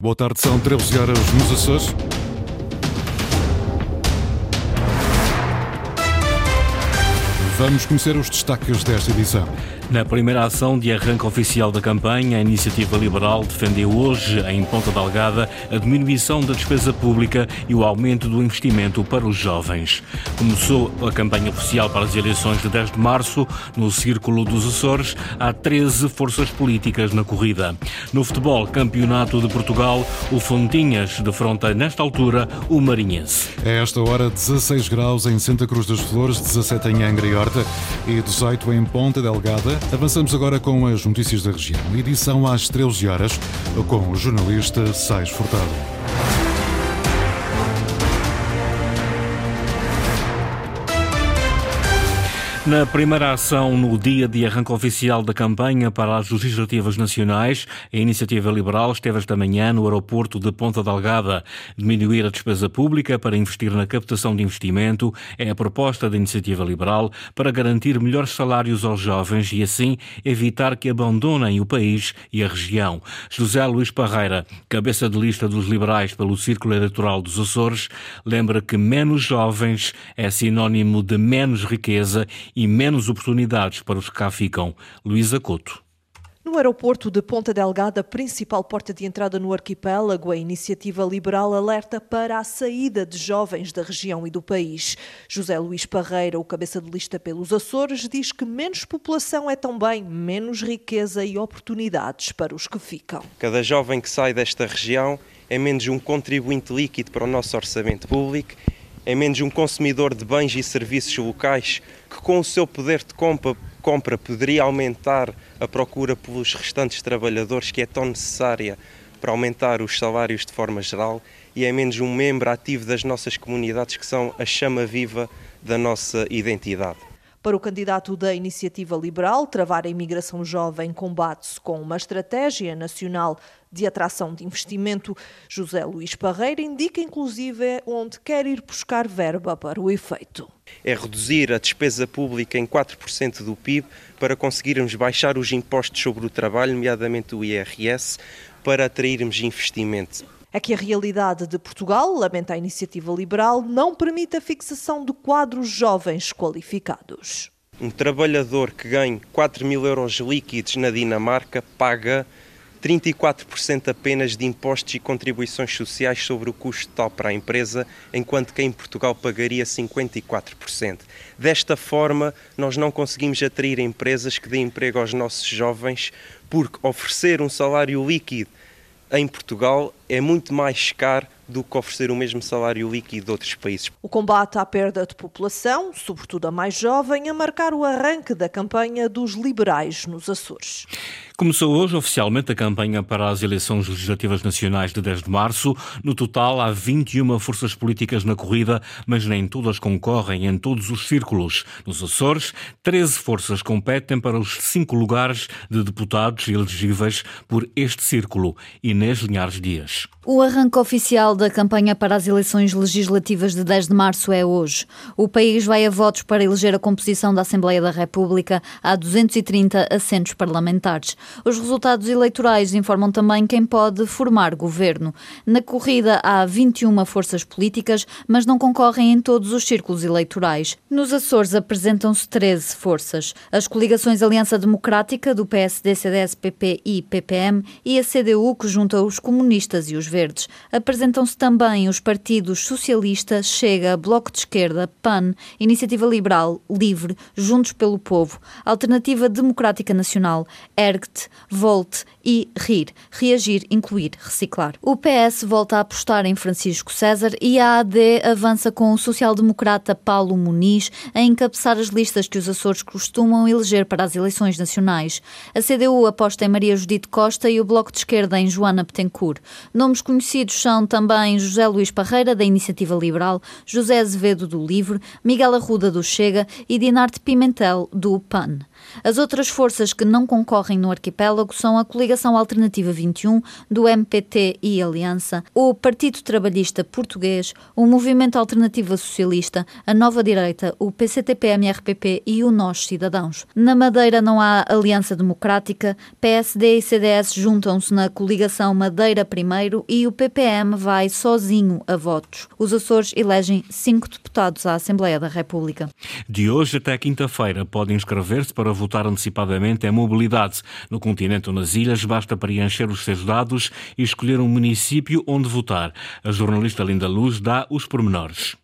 Boa tarde, são 13 horas nos Açores. Vamos conhecer os destaques desta edição. Na primeira ação de arranque oficial da campanha, a Iniciativa Liberal defendeu hoje, em Ponta Delgada, a diminuição da despesa pública e o aumento do investimento para os jovens. Começou a campanha oficial para as eleições de 10 de março, no Círculo dos Açores. Há 13 forças políticas na corrida. No futebol, Campeonato de Portugal, o Fontinhas defronta, nesta altura, o Marinhense. É esta hora 16 graus em Santa Cruz das Flores, 17 em Angra e Horta e 18 em Ponta Delgada. Avançamos agora com as notícias da região. Edição às 13 horas, com o jornalista Sais Furtado. Na primeira ação, no dia de arranque oficial da campanha para as legislativas nacionais, a Iniciativa Liberal esteve esta manhã no aeroporto de Ponta Delgada. Diminuir a despesa pública para investir na captação de investimento é a proposta da Iniciativa Liberal para garantir melhores salários aos jovens e, assim, evitar que abandonem o país e a região. José Luís Parreira, cabeça de lista dos liberais pelo Círculo Eleitoral dos Açores, lembra que menos jovens é sinónimo de menos riqueza e menos oportunidades para os que cá ficam. Luísa Couto. No aeroporto de Ponta Delgada, principal porta de entrada no arquipélago, a iniciativa liberal alerta para a saída de jovens da região e do país. José Luís Parreira, o cabeça de lista pelos Açores, diz que menos população é também menos riqueza e oportunidades para os que ficam. Cada jovem que sai desta região é menos um contribuinte líquido para o nosso orçamento público é menos um consumidor de bens e serviços locais que, com o seu poder de compra, compra poderia aumentar a procura pelos restantes trabalhadores, que é tão necessária para aumentar os salários de forma geral, e é menos um membro ativo das nossas comunidades, que são a chama viva da nossa identidade. Para o candidato da Iniciativa Liberal, travar a imigração jovem combate-se com uma estratégia nacional de atração de investimento. José Luís Parreira indica, inclusive, onde quer ir buscar verba para o efeito. É reduzir a despesa pública em 4% do PIB para conseguirmos baixar os impostos sobre o trabalho, nomeadamente o IRS, para atrairmos investimento. É que a realidade de Portugal, lamenta a iniciativa liberal, não permite a fixação de quadros jovens qualificados. Um trabalhador que ganhe 4 mil euros líquidos na Dinamarca paga 34% apenas de impostos e contribuições sociais sobre o custo total para a empresa, enquanto que em Portugal pagaria 54%. Desta forma, nós não conseguimos atrair empresas que dêem emprego aos nossos jovens, porque oferecer um salário líquido em Portugal é muito mais caro do que oferecer o mesmo salário líquido de outros países. O combate à perda de população, sobretudo a mais jovem, a marcar o arranque da campanha dos liberais nos Açores. Começou hoje oficialmente a campanha para as eleições legislativas nacionais de 10 de março. No total, há 21 forças políticas na corrida, mas nem todas concorrem em todos os círculos. Nos Açores, 13 forças competem para os cinco lugares de deputados elegíveis por este círculo. Inês Linhares Dias. O arranque oficial da campanha para as eleições legislativas de 10 de março é hoje. O país vai a votos para eleger a composição da Assembleia da República. Há 230 assentos parlamentares. Os resultados eleitorais informam também quem pode formar governo. Na corrida há 21 forças políticas, mas não concorrem em todos os círculos eleitorais. Nos Açores apresentam-se 13 forças. As coligações Aliança Democrática, do PSD, CDS, PP e PPM e a CDU, que junta os comunistas e os verdes. Apresentam-se também os partidos Socialista, Chega, Bloco de Esquerda, PAN, Iniciativa Liberal, Livre, Juntos pelo Povo, Alternativa Democrática Nacional, ERGT, Volte e RIR, Reagir, Incluir, Reciclar. O PS volta a apostar em Francisco César e a AD avança com o social-democrata Paulo Muniz a encabeçar as listas que os Açores costumam eleger para as eleições nacionais. A CDU aposta em Maria Judite Costa e o Bloco de Esquerda em Joana Petencourt. Nomes conhecidos são também José Luís Parreira, da Iniciativa Liberal, José Azevedo, do Livre, Miguel Arruda, do Chega e Dinarte Pimentel, do PAN. As outras forças que não concorrem no arquipélago são a coligação Alternativa 21, do MPT e Aliança, o Partido Trabalhista Português, o Movimento Alternativa Socialista, a Nova Direita, o PCTP-MRPP e o Nós Cidadãos. Na Madeira não há Aliança Democrática, PSD e CDS juntam-se na coligação Madeira Primeiro e o PPM vai sozinho a votos. Os Açores elegem cinco deputados à Assembleia da República. De hoje até quinta-feira podem inscrever-se para votar antecipadamente em mobilidade. No continente ou nas ilhas, basta preencher os seus dados e escolher um município onde votar. A jornalista Linda Luz dá os pormenores.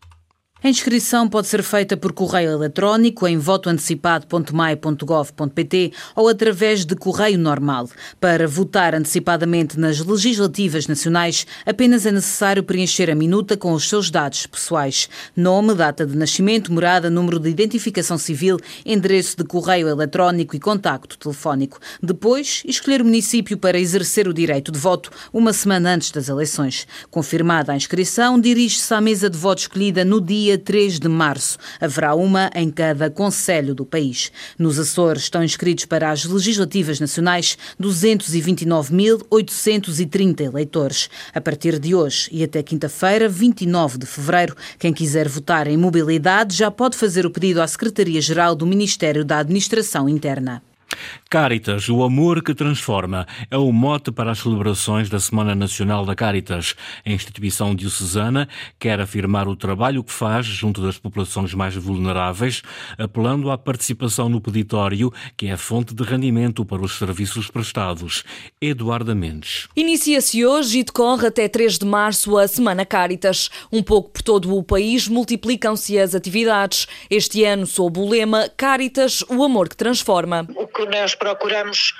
A inscrição pode ser feita por correio eletrónico em votoantecipado.mai.gov.pt ou através de correio normal. Para votar antecipadamente nas legislativas nacionais, apenas é necessário preencher a minuta com os seus dados pessoais: nome, data de nascimento, morada, número de identificação civil, endereço de correio eletrónico e contacto telefónico. Depois, escolher o município para exercer o direito de voto uma semana antes das eleições. Confirmada a inscrição, dirige-se à mesa de voto escolhida no dia dia 3 de março. Haverá uma em cada conselho do país. Nos Açores estão inscritos para as legislativas nacionais 229.830 eleitores. A partir de hoje e até quinta-feira, 29 de fevereiro, quem quiser votar em mobilidade já pode fazer o pedido à Secretaria-Geral do Ministério da Administração Interna. Caritas, o amor que transforma, é o mote para as celebrações da Semana Nacional da Caritas. A instituição diocesana quer afirmar o trabalho que faz junto das populações mais vulneráveis, apelando à participação no peditório, que é fonte de rendimento para os serviços prestados. Eduardo Mendes. Inicia-se hoje e decorre até 3 de março a Semana Caritas. Um pouco por todo o país multiplicam-se as atividades. Este ano, sob o lema Caritas, o amor que transforma. Que nós procuramos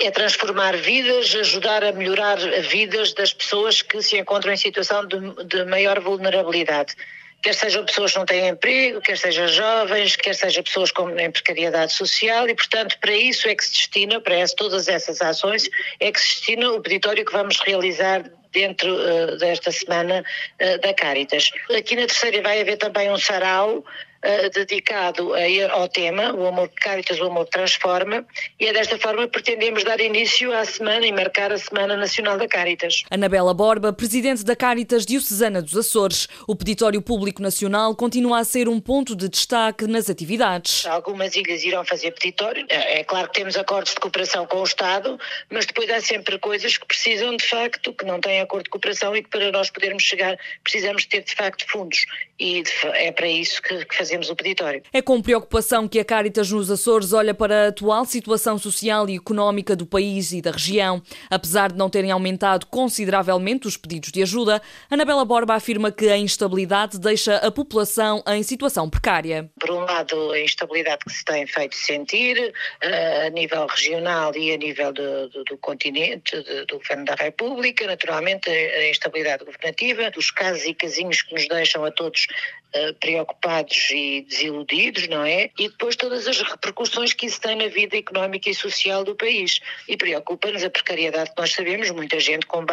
é transformar vidas, ajudar a melhorar vidas das pessoas que se encontram em situação de, de maior vulnerabilidade. Quer sejam pessoas que não têm emprego, quer sejam jovens, quer sejam pessoas com, em precariedade social e, portanto, para isso é que se destina, para essa, todas essas ações, é que se destina o peditório que vamos realizar dentro uh, desta semana uh, da Caritas. Aqui na terceira vai haver também um sarau uh, dedicado a, ao tema, o amor Caritas, o amor transforma, e é desta forma que pretendemos dar início à semana e marcar a Semana Nacional da Caritas. Anabela Borba, presidente da Caritas Diocesana dos Açores, o Peditório Público Nacional continua a ser um ponto de destaque nas atividades. Algumas ilhas irão fazer peditório, é, é claro que temos acordos de cooperação com o Estado, mas depois há sempre coisas que precisam de facto, que não têm acordo de cooperação e que para nós podermos chegar precisamos ter de facto fundos e é para isso que, que fazemos fazemos o peditório. É com preocupação que a Caritas nos Açores olha para a atual situação social e económica do país e da região. Apesar de não terem aumentado consideravelmente os pedidos de ajuda, Anabela Borba afirma que a instabilidade deixa a população em situação precária. Por um lado, a instabilidade que se tem feito sentir eh, a nível regional e a nível do, do, do continente, do Governo da República, naturalmente a instabilidade governativa, dos casos e casinhos que nos deixam a todos uh, preocupados e desiludidos, não é? E depois todas as repercussões que isso tem na vida económica e social do país. E preocupa-nos a precariedade que nós sabemos, muita gente com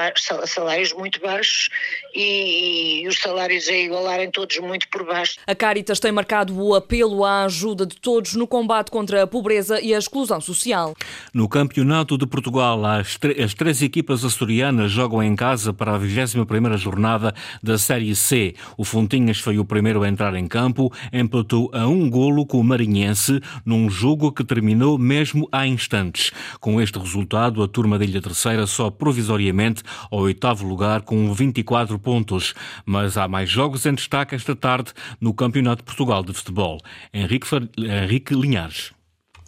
salários muito baixos e, e os salários a igualarem todos muito por baixo. A Caritas tem marcado o apelo à ajuda de todos no combate contra a pobreza e a exclusão social. No Campeonato de Portugal, as, as três equipas açorianas jogam em casa para a 21ª jornada da Série C. O Fontinhas foi o primeiro a entrar em campo, empatou a um golo com o Marinhense num jogo que terminou mesmo há instantes. Com este resultado, a turma da Ilha Terceira só provisoriamente ao oitavo lugar com 24 pontos. Mas há mais jogos em destaque esta tarde no Campeonato de Portugal de Futebol. Henrique, Henrique Linhares.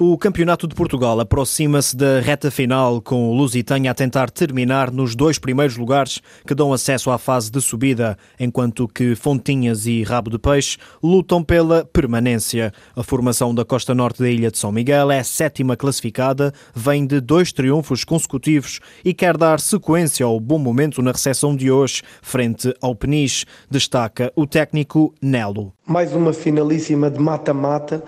O Campeonato de Portugal aproxima-se da reta final, com o Lusitânia a tentar terminar nos dois primeiros lugares que dão acesso à fase de subida, enquanto que Fontinhas e Rabo de Peixe lutam pela permanência. A formação da costa norte da ilha de São Miguel é sétima classificada, vem de dois triunfos consecutivos e quer dar sequência ao bom momento na recepção de hoje, frente ao Peniche, destaca o técnico Nelo. Mais uma finalíssima de mata-mata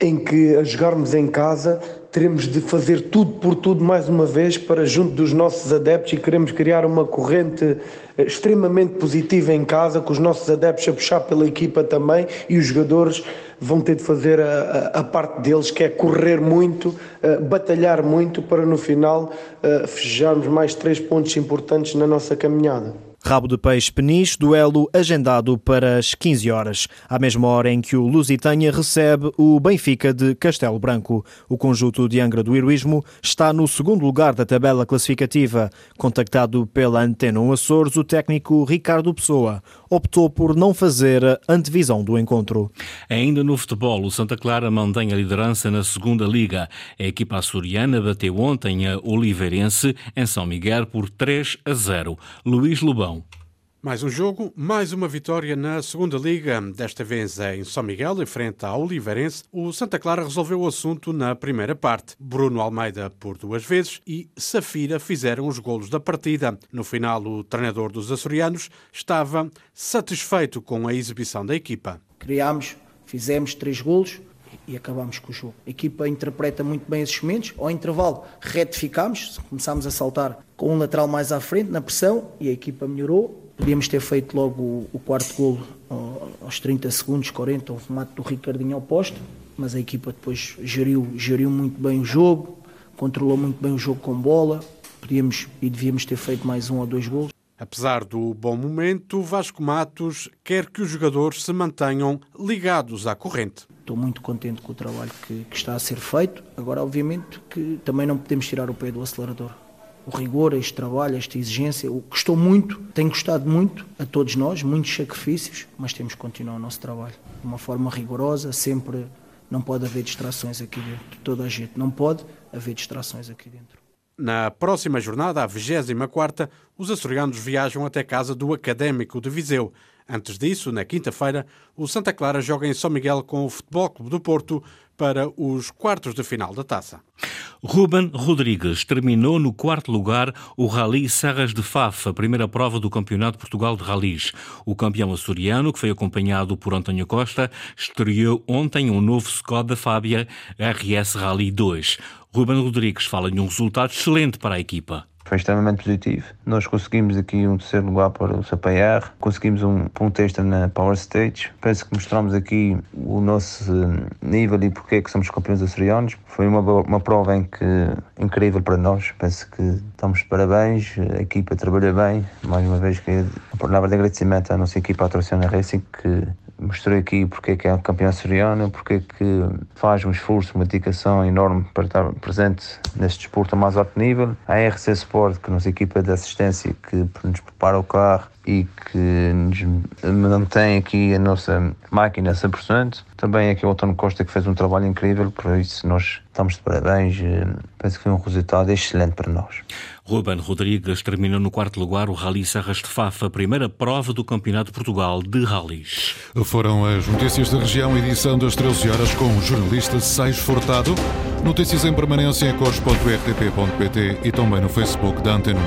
em que a jogarmos em casa teremos de fazer tudo por tudo mais uma vez para junto dos nossos adeptos e queremos criar uma corrente eh, extremamente positiva em casa, com os nossos adeptos a puxar pela equipa também e os jogadores vão ter de fazer a, a, a parte deles, que é correr muito, uh, batalhar muito, para no final uh, mais três pontos importantes na nossa caminhada. Rabo de Peixe Peniche, duelo agendado para as 15 horas, à mesma hora em que o Lusitânia recebe o Benfica de Castelo Branco. O conjunto de Angra do Heroísmo está no segundo lugar da tabela classificativa. Contactado pela Antena Açores, o técnico Ricardo Pessoa optou por não fazer a antevisão do encontro. Ainda no futebol, o Santa Clara mantém a liderança na segunda liga. A equipa açoriana bateu ontem a Oliveirense em São Miguel por 3 a 0. Luís Lobão mais um jogo, mais uma vitória na segunda liga, desta vez em São Miguel, em frente ao Oliveirense. O Santa Clara resolveu o assunto na primeira parte. Bruno Almeida por duas vezes e Safira fizeram os golos da partida. No final, o treinador dos açorianos estava satisfeito com a exibição da equipa. Criámos, fizemos três golos, e acabamos com o jogo. A equipa interpreta muito bem esses momentos. Ao intervalo, retificámos, começámos a saltar com um lateral mais à frente, na pressão, e a equipa melhorou. Podíamos ter feito logo o, quarto golo aos 30 segundos, 40, o remate do Ricardinho ao posto, mas a equipa depois geriu, geriu muito bem o jogo, controlou muito bem o jogo com bola. Podíamos e devíamos ter feito mais um ou dois golos. Apesar do bom momento, Vasco Matos quer que os jogadores se mantenham ligados à corrente. Estou muito contente com o trabalho que, que, está a ser feito. Agora, obviamente, que também não podemos tirar o pé do acelerador. O rigor, este trabalho, esta exigência, o custou muito, tem custado muito a todos nós, muitos sacrifícios, mas temos que continuar o nosso trabalho de uma forma rigorosa, sempre. Não pode haver distrações aqui dentro. Toda a gente não pode haver distrações aqui dentro. Na próxima jornada, a 24 os açorianos viajam até casa do Académico de Viseu. Antes disso, na quinta-feira, o Santa Clara joga em São Miguel com o Futebol Clube do Porto para os quartos de final da taça. Ruben Rodrigues terminou no quarto lugar o Rally Serras de Faf, a primeira prova do Campeonato Portugal de Rallys. O campeão açoriano, que foi acompanhado por António Costa, estreou ontem um novo Skoda Fábia RS Rally 2. Ruben Rodrigues fala em um resultado excelente para a equipa foi extremamente positivo. Nós conseguimos aqui um terceiro lugar para o CPR, conseguimos um ponto extra na Power Stage. Penso que mostramos aqui o nosso eh, nível e porque é que somos campeões açorianos. Foi uma, uma prova em que, incrível para nós. Penso que estamos de parabéns, a equipa trabalha bem. Mais uma vez, queria, a palavra de agradecimento à nossa equipa, à Trociona Racing, que mostrei aqui porque é que é campeão açoriano, porque é que faz um esforço, uma dedicação enorme para estar presente neste desporto a mais alto nível. A RC Sport, que é a nossa equipa de assistência que nos prepara o carro e que nos mantém aqui a nossa máquina a 100%. Também aqui o António Costa que fez um trabalho incrível, por isso nós estamos de parabéns. Penso que foi um resultado excelente para nós. Ruben Rodrigues terminou no quarto lugar o Rally Serras de Fafa, a primeira prova do Campeonato de Portugal de Rallys. Foram as notícias da região, edição das 13 horas com o jornalista Sais Fortado. Notícias em permanência em cores.rtp.pt e também no Facebook da Antena.